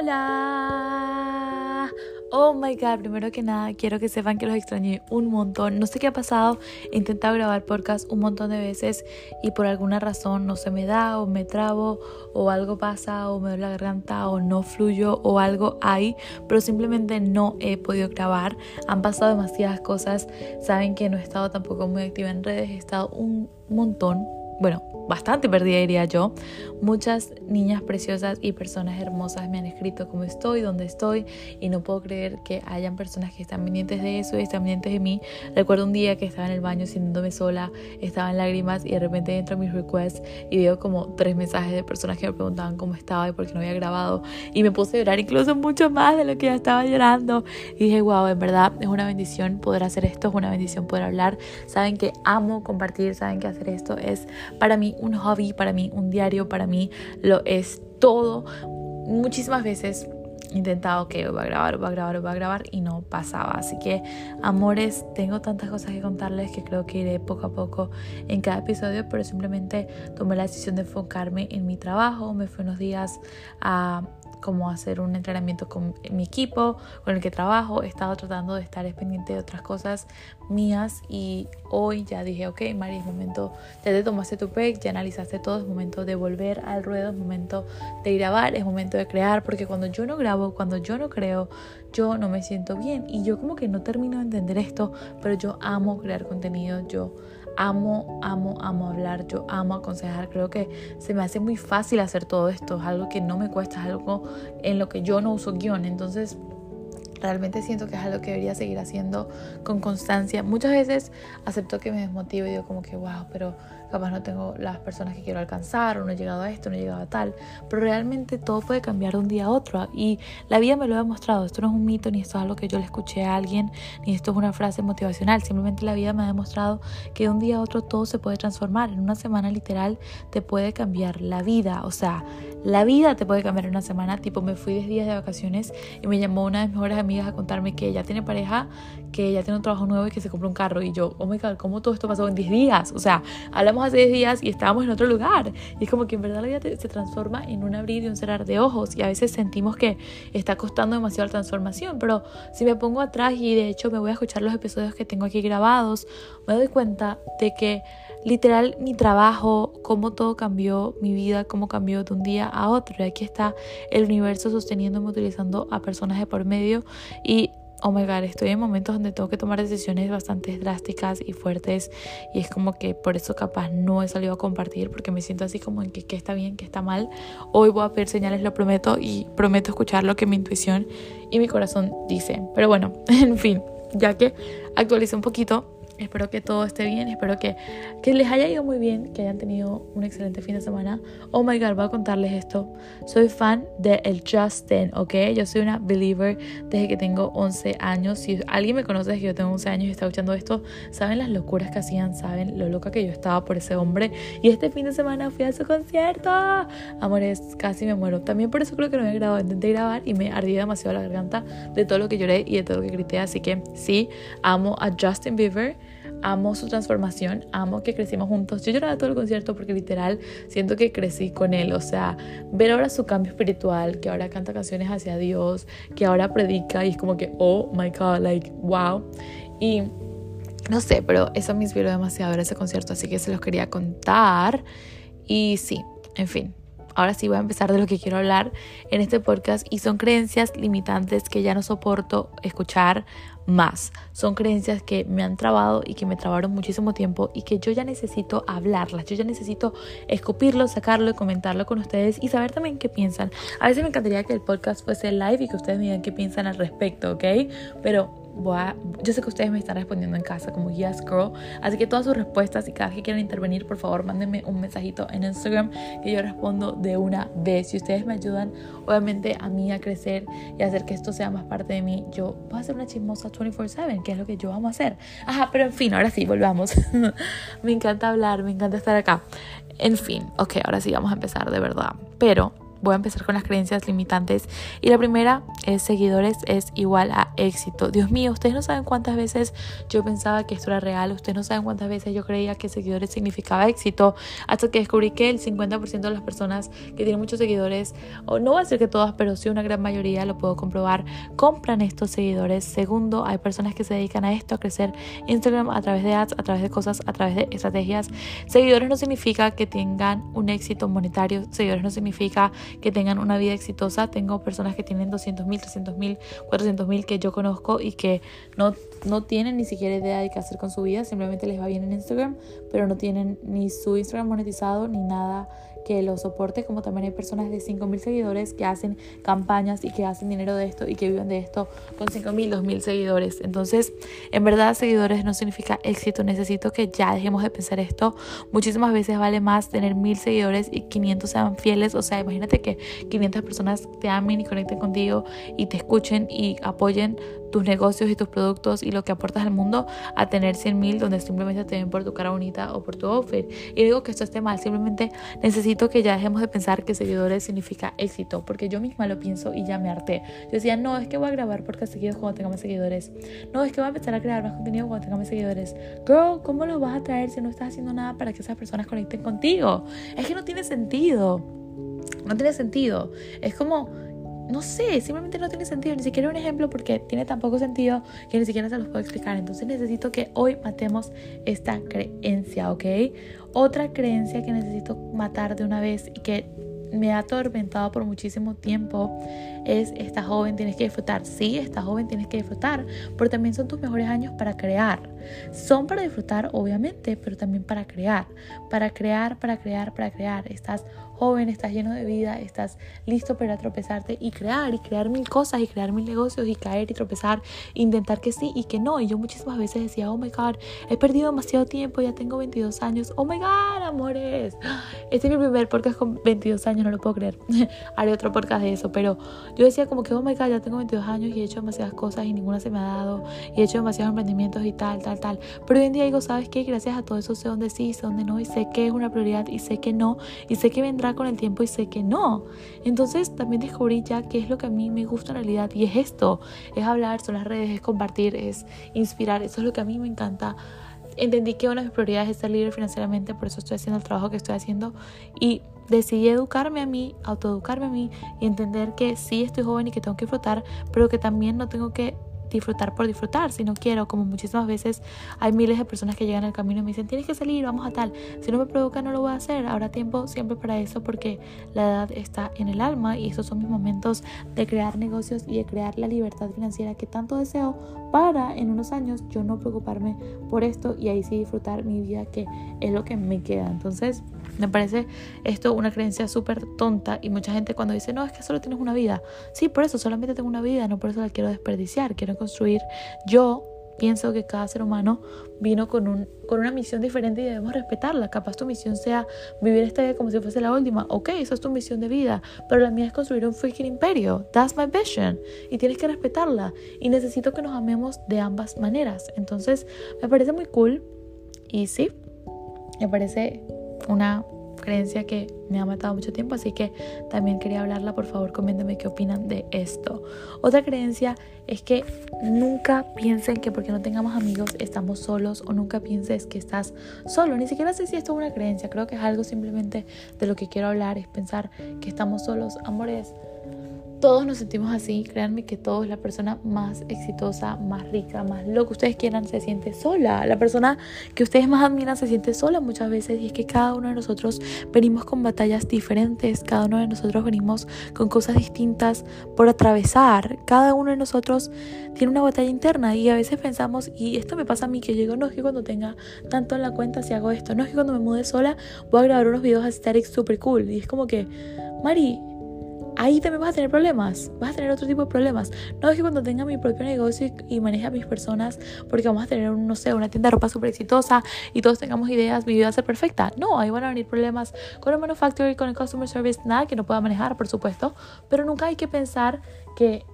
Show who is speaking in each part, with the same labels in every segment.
Speaker 1: Hola. Oh my god, primero que nada, quiero que sepan que los extrañé un montón. No sé qué ha pasado, he intentado grabar podcast un montón de veces y por alguna razón no se me da o me trabo o algo pasa o me duele la garganta o no fluyo o algo hay, pero simplemente no he podido grabar. Han pasado demasiadas cosas. Saben que no he estado tampoco muy activa en redes, he estado un montón bueno, bastante perdida diría yo. Muchas niñas preciosas y personas hermosas me han escrito cómo estoy, dónde estoy y no puedo creer que hayan personas que están pendientes de eso y están pendientes de mí. Recuerdo un día que estaba en el baño sintiéndome sola, estaba en lágrimas y de repente entro a mis requests y veo como tres mensajes de personas que me preguntaban cómo estaba y por qué no había grabado y me puse a llorar incluso mucho más de lo que ya estaba llorando y dije, wow, en verdad es una bendición poder hacer esto, es una bendición poder hablar. Saben que amo compartir, saben que hacer esto es para mí un hobby, para mí un diario, para mí lo es todo. Muchísimas veces intentado que va a grabar, va a grabar, va a grabar y no pasaba. Así que, amores, tengo tantas cosas que contarles que creo que iré poco a poco en cada episodio, pero simplemente tomé la decisión de enfocarme en mi trabajo. Me fui unos días a como hacer un entrenamiento con mi equipo, con el que trabajo. He estado tratando de estar pendiente de otras cosas mías y hoy ya dije, ok, Mari, es momento, ya te tomaste tu PEC, ya analizaste todo, es momento de volver al ruedo, es momento de grabar, es momento de crear, porque cuando yo no grabo, cuando yo no creo, yo no me siento bien y yo como que no termino de entender esto, pero yo amo crear contenido, yo amo, amo, amo hablar, yo amo aconsejar, creo que se me hace muy fácil hacer todo esto, es algo que no me cuesta, es algo en lo que yo no uso guion, entonces realmente siento que es algo que debería seguir haciendo con constancia. Muchas veces acepto que me desmotivo y digo como que, wow, pero capaz no tengo las personas que quiero alcanzar, o no he llegado a esto, no he llegado a tal, pero realmente todo puede cambiar de un día a otro y la vida me lo ha demostrado, esto no es un mito, ni esto es algo que yo le escuché a alguien, ni esto es una frase motivacional, simplemente la vida me ha demostrado que de un día a otro todo se puede transformar, en una semana literal te puede cambiar la vida, o sea, la vida te puede cambiar en una semana, tipo me fui 10 días de vacaciones y me llamó una de mis mejores amigas a contarme que ella tiene pareja, que ella tiene un trabajo nuevo y que se compró un carro. Y yo, oh my god, ¿cómo todo esto pasó en 10 días? O sea, hablamos hace 10 días y estábamos en otro lugar. Y es como que en verdad la vida se transforma en un abrir y un cerrar de ojos. Y a veces sentimos que está costando demasiado la transformación. Pero si me pongo atrás y de hecho me voy a escuchar los episodios que tengo aquí grabados, me doy cuenta de que literal mi trabajo, cómo todo cambió, mi vida, cómo cambió de un día a otro. Y aquí está el universo sosteniéndome, utilizando a personas de por medio. Y oh my god, estoy en momentos donde tengo que tomar decisiones bastante drásticas y fuertes y es como que por eso capaz no he salido a compartir porque me siento así como en que, que está bien, que está mal. Hoy voy a pedir señales, lo prometo y prometo escuchar lo que mi intuición y mi corazón dicen. Pero bueno, en fin, ya que actualicé un poquito, Espero que todo esté bien, espero que, que les haya ido muy bien, que hayan tenido un excelente fin de semana. Oh my god, voy a contarles esto. Soy fan de el Justin, ¿ok? Yo soy una believer desde que tengo 11 años. Si alguien me conoce desde que yo tengo 11 años y está escuchando esto, saben las locuras que hacían, saben lo loca que yo estaba por ese hombre. Y este fin de semana fui a su concierto. Amores, casi me muero. También por eso creo que no he grabado. Intenté grabar y me ardía demasiado la garganta de todo lo que lloré y de todo lo que grité. Así que sí, amo a Justin Bieber amo su transformación, amo que crecimos juntos. Yo lloraba todo el concierto porque literal siento que crecí con él, o sea, ver ahora su cambio espiritual, que ahora canta canciones hacia Dios, que ahora predica y es como que, oh my god, like, wow. Y no sé, pero eso me inspiró demasiado ver ese concierto, así que se los quería contar. Y sí, en fin, ahora sí voy a empezar de lo que quiero hablar en este podcast y son creencias limitantes que ya no soporto escuchar más. Son creencias que me han trabado y que me trabaron muchísimo tiempo y que yo ya necesito hablarlas, yo ya necesito escupirlo, sacarlo y comentarlo con ustedes y saber también qué piensan. A veces me encantaría que el podcast fuese live y que ustedes me digan qué piensan al respecto, ¿ok? Pero yo sé que ustedes me están respondiendo en casa como yes girl, así que todas sus respuestas y cada vez que quieran intervenir, por favor, mándenme un mensajito en Instagram que yo respondo de una vez. Si ustedes me ayudan, obviamente a mí a crecer y a hacer que esto sea más parte de mí, yo voy a ser una chismosa 24/7, que es lo que yo amo hacer. Ajá, pero en fin, ahora sí, volvamos. me encanta hablar, me encanta estar acá. En fin, ok, ahora sí vamos a empezar de verdad. Pero voy a empezar con las creencias limitantes. Y la primera es seguidores es igual a éxito. Dios mío, ustedes no saben cuántas veces yo pensaba que esto era real. Ustedes no saben cuántas veces yo creía que seguidores significaba éxito. Hasta que descubrí que el 50% de las personas que tienen muchos seguidores, o no voy a decir que todas, pero sí una gran mayoría, lo puedo comprobar, compran estos seguidores. Segundo, hay personas que se dedican a esto, a crecer Instagram a través de ads, a través de cosas, a través de estrategias. Seguidores no significa que tengan un éxito monetario. Seguidores no significa que tengan una vida exitosa. Tengo personas que tienen 200 mil, 300 mil, 400 mil que yo conozco y que no, no tienen ni siquiera idea de qué hacer con su vida. Simplemente les va bien en Instagram, pero no tienen ni su Instagram monetizado ni nada que lo soporte, como también hay personas de 5.000 seguidores que hacen campañas y que hacen dinero de esto y que viven de esto con 5.000, 2.000 seguidores. Entonces, en verdad, seguidores no significa éxito. Necesito que ya dejemos de pensar esto. Muchísimas veces vale más tener 1.000 seguidores y 500 sean fieles. O sea, imagínate que 500 personas te amen y conecten contigo y te escuchen y apoyen tus negocios y tus productos y lo que aportas al mundo a tener 100 mil donde simplemente te ven por tu cara bonita o por tu outfit. Y digo que esto esté mal, simplemente necesito que ya dejemos de pensar que seguidores significa éxito, porque yo misma lo pienso y ya me harté. Yo decía, no, es que voy a grabar podcast seguidos cuando tenga más seguidores. No, es que voy a empezar a crear más contenido cuando tenga más seguidores. Girl, ¿cómo lo vas a traer si no estás haciendo nada para que esas personas conecten contigo? Es que no tiene sentido. No tiene sentido. Es como no sé, simplemente no tiene sentido, ni siquiera un ejemplo porque tiene tan poco sentido que ni siquiera se los puedo explicar. Entonces necesito que hoy matemos esta creencia, ¿ok? Otra creencia que necesito matar de una vez y que me ha atormentado por muchísimo tiempo es esta joven tienes que disfrutar. Sí, esta joven tienes que disfrutar, pero también son tus mejores años para crear. Son para disfrutar, obviamente, pero también para crear. Para crear, para crear, para crear. Estás joven, estás lleno de vida, estás listo para tropezarte y crear y crear mil cosas y crear mil negocios y caer y tropezar, intentar que sí y que no. Y yo muchísimas veces decía, oh my god, he perdido demasiado tiempo, ya tengo 22 años, oh my god, amores. Este es mi primer podcast con 22 años, no lo puedo creer. Haré otro podcast de eso, pero yo decía como que, oh my god, ya tengo 22 años y he hecho demasiadas cosas y ninguna se me ha dado y he hecho demasiados emprendimientos y tal, tal, tal. Pero hoy en día digo, ¿sabes qué? Gracias a todo eso sé dónde sí, sé dónde no y sé que es una prioridad y sé que no y sé que vendrá con el tiempo y sé que no. Entonces también descubrí ya qué es lo que a mí me gusta en realidad y es esto, es hablar, son las redes, es compartir, es inspirar, eso es lo que a mí me encanta. Entendí que una de mis prioridades es ser libre financieramente, por eso estoy haciendo el trabajo que estoy haciendo y decidí educarme a mí, autoeducarme a mí y entender que sí estoy joven y que tengo que disfrutar, pero que también no tengo que disfrutar por disfrutar, si no quiero, como muchísimas veces hay miles de personas que llegan al camino y me dicen, tienes que salir, vamos a tal, si no me provoca no lo voy a hacer, habrá tiempo siempre para eso porque la edad está en el alma y esos son mis momentos de crear negocios y de crear la libertad financiera que tanto deseo para en unos años yo no preocuparme por esto y ahí sí disfrutar mi vida que es lo que me queda. Entonces, me parece esto una creencia súper tonta y mucha gente cuando dice, no, es que solo tienes una vida. Sí, por eso solamente tengo una vida, no por eso la quiero desperdiciar, quiero construir. Yo pienso que cada ser humano vino con, un, con una misión diferente y debemos respetarla. Capaz tu misión sea vivir esta vida como si fuese la última. Ok, eso es tu misión de vida, pero la mía es construir un freaking imperio. That's my vision. Y tienes que respetarla. Y necesito que nos amemos de ambas maneras. Entonces, me parece muy cool. Y sí, me parece una creencia que me ha matado mucho tiempo, así que también quería hablarla, por favor coméntenme qué opinan de esto. Otra creencia es que nunca piensen que porque no tengamos amigos estamos solos o nunca pienses que estás solo, ni siquiera sé si esto es una creencia, creo que es algo simplemente de lo que quiero hablar, es pensar que estamos solos, amores. Todos nos sentimos así, créanme que todos, la persona más exitosa, más rica, más lo que ustedes quieran, se siente sola. La persona que ustedes más admiran se siente sola muchas veces y es que cada uno de nosotros venimos con batallas diferentes, cada uno de nosotros venimos con cosas distintas por atravesar. Cada uno de nosotros tiene una batalla interna y a veces pensamos, y esto me pasa a mí, que llego, no es que cuando tenga tanto en la cuenta si hago esto, no es que cuando me mude sola voy a grabar unos videos aesthetics super cool y es como que, Mari, ahí también vas a tener problemas, vas a tener otro tipo de problemas. No es que cuando tenga mi propio negocio y, maneje a mis personas, porque vamos a tener, no sé, una tienda de ropa súper exitosa y todos tengamos ideas, mi vida va a ser perfecta. No, ahí van a venir problemas con el manufacturing, con el customer service, nada que no pueda manejar, por supuesto, pero nunca hay que pensar que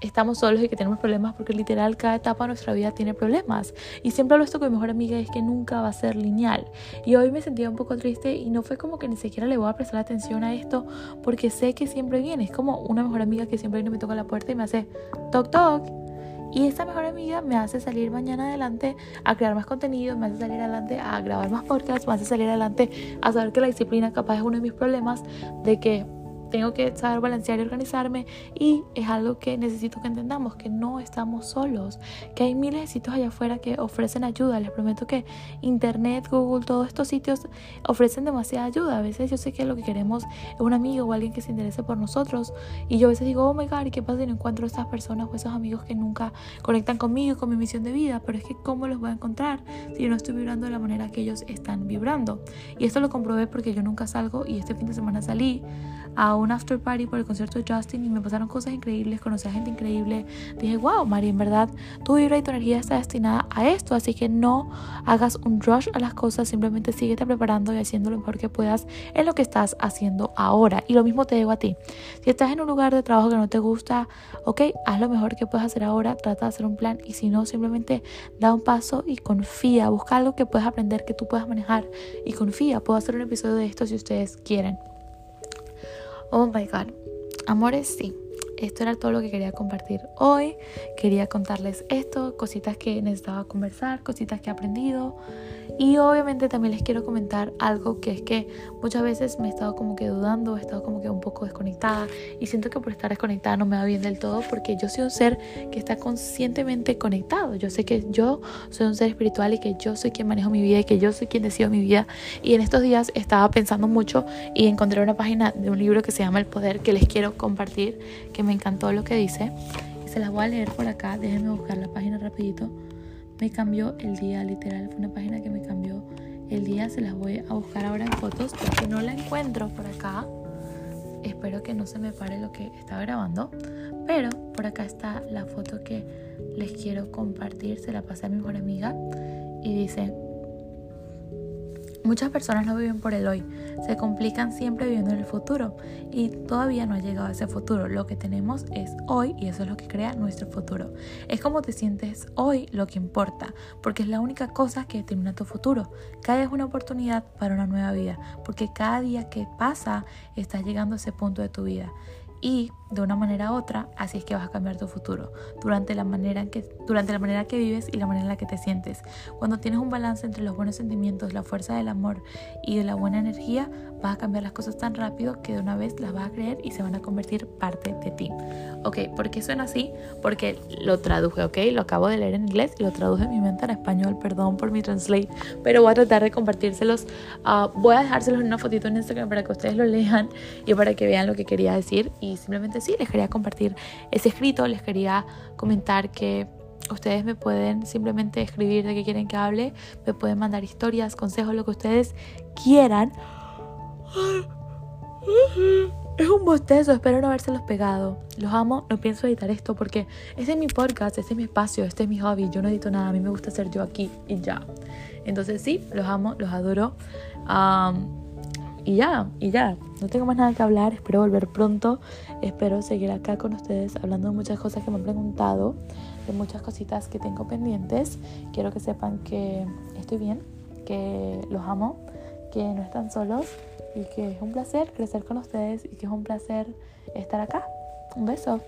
Speaker 1: estamos solos y que tenemos problemas porque literal cada etapa de nuestra vida tiene problemas. Y siempre hablo esto con mi mejor amiga, es que nunca va a ser lineal. Y hoy me sentía un poco triste y no fue como que ni siquiera le voy a prestar atención a esto porque sé que siempre viene. Es como una mejor amiga que siempre viene, me toca la puerta y me hace toc toc. Y esta mejor amiga me hace salir mañana adelante a crear más contenido, me hace salir adelante a grabar más podcasts, me hace salir adelante a saber que la disciplina capaz es uno de mis problemas, de que tengo que saber balancear y organizarme y es algo que necesito que entendamos, que no estamos solos, que hay miles de sitios allá afuera que ofrecen ayuda. Les prometo que Internet, Google, todos estos sitios ofrecen demasiada ayuda. A veces yo sé que lo que queremos es un amigo o alguien que se interese por nosotros y yo a veces digo, oh my god, ¿y qué pasa si no encuentro a estas personas o esos amigos que nunca conectan conmigo con mi misión de vida? Pero es que ¿cómo los voy a encontrar si yo no estoy vibrando de la manera que ellos están vibrando? Y esto lo comprobé porque yo nunca salgo y este fin de semana salí a un after party por el concierto de Justin y me pasaron cosas increíbles, conocí a gente increíble. Dije, wow, Mari, en verdad tu vibra y tu energía está destinada a esto, así que no hagas un rush a las cosas, simplemente síguete preparando y haciendo lo mejor que puedas en lo que estás haciendo ahora. Y lo mismo te digo a ti. Si estás en un lugar de trabajo que no te gusta, ok, haz lo mejor que puedas hacer ahora, trata de hacer un plan y si no, simplemente da un paso y confía, busca algo que puedas aprender, que tú puedas manejar y confía. Puedo hacer un episodio de esto si ustedes quieren. Oh my god. Amores, sí. Esto era todo lo que quería compartir hoy. Quería contarles esto, cositas que necesitaba conversar, cositas que he aprendido. Y obviamente también les quiero comentar algo que es que muchas veces me he estado como que dudando, he estado como que un poco desconectada y siento que por estar desconectada no me va bien del todo porque yo soy un ser que está conscientemente conectado. Yo sé que yo soy un ser espiritual y que yo soy quien manejo mi vida y que yo soy quien decido mi vida. Y en estos días estaba pensando mucho y encontré una página de un libro que se llama El Poder que les quiero compartir, que me encantó lo que dice. Y se las voy a leer por acá, déjenme buscar la página rapidito me cambió el día, literal. Fue una página que me cambió el día. Se las voy a buscar ahora en fotos porque no la encuentro por acá. Espero que no se me pare lo que estaba grabando. Pero por acá está la foto que les quiero compartir. Se la pasé a mi mejor amiga. Y dice, Muchas personas no viven por el hoy, se complican siempre viviendo en el futuro y todavía no ha llegado a ese futuro. Lo que tenemos es hoy y eso es lo que crea nuestro futuro. Es como te sientes hoy lo que importa, porque es la única cosa que determina tu futuro. Cada día es una oportunidad para una nueva vida, porque cada día que pasa estás llegando a ese punto de tu vida y de una manera u otra, así es que vas a cambiar tu futuro durante la manera en que durante la manera que vives y la manera en la que te sientes. Cuando tienes un balance entre los buenos sentimientos, la fuerza del amor y de la buena energía, vas a cambiar las cosas tan rápido que de una vez las vas a creer y se van a convertir parte de ti. Ok, ¿por qué suena así? Porque lo traduje, ok, lo acabo de leer en inglés y lo traduje en mi mente en español, perdón por mi translate, pero voy a tratar de compartírselos. Ah, voy a dejárselos en una fotito en Instagram para que ustedes lo lean y para que vean lo que quería decir y simplemente sí, les quería compartir ese escrito, les quería comentar que ustedes me pueden simplemente escribir de qué quieren que hable, me pueden mandar historias, consejos, lo que ustedes quieran. Es un bostezo, espero no habérselos pegado. Los amo, no pienso editar esto porque este es mi podcast, este es mi espacio, este es mi hobby. Yo no edito nada, a mí me gusta ser yo aquí y ya. Entonces sí, los amo, los adoro. Y ya, y ya, no tengo más nada que hablar, espero volver pronto, espero seguir acá con ustedes hablando de muchas cosas que me han preguntado, de muchas cositas que tengo pendientes. Quiero que sepan que estoy bien, que los amo, que no están solos y que es un placer crecer con ustedes y que es un placer estar acá. Un beso.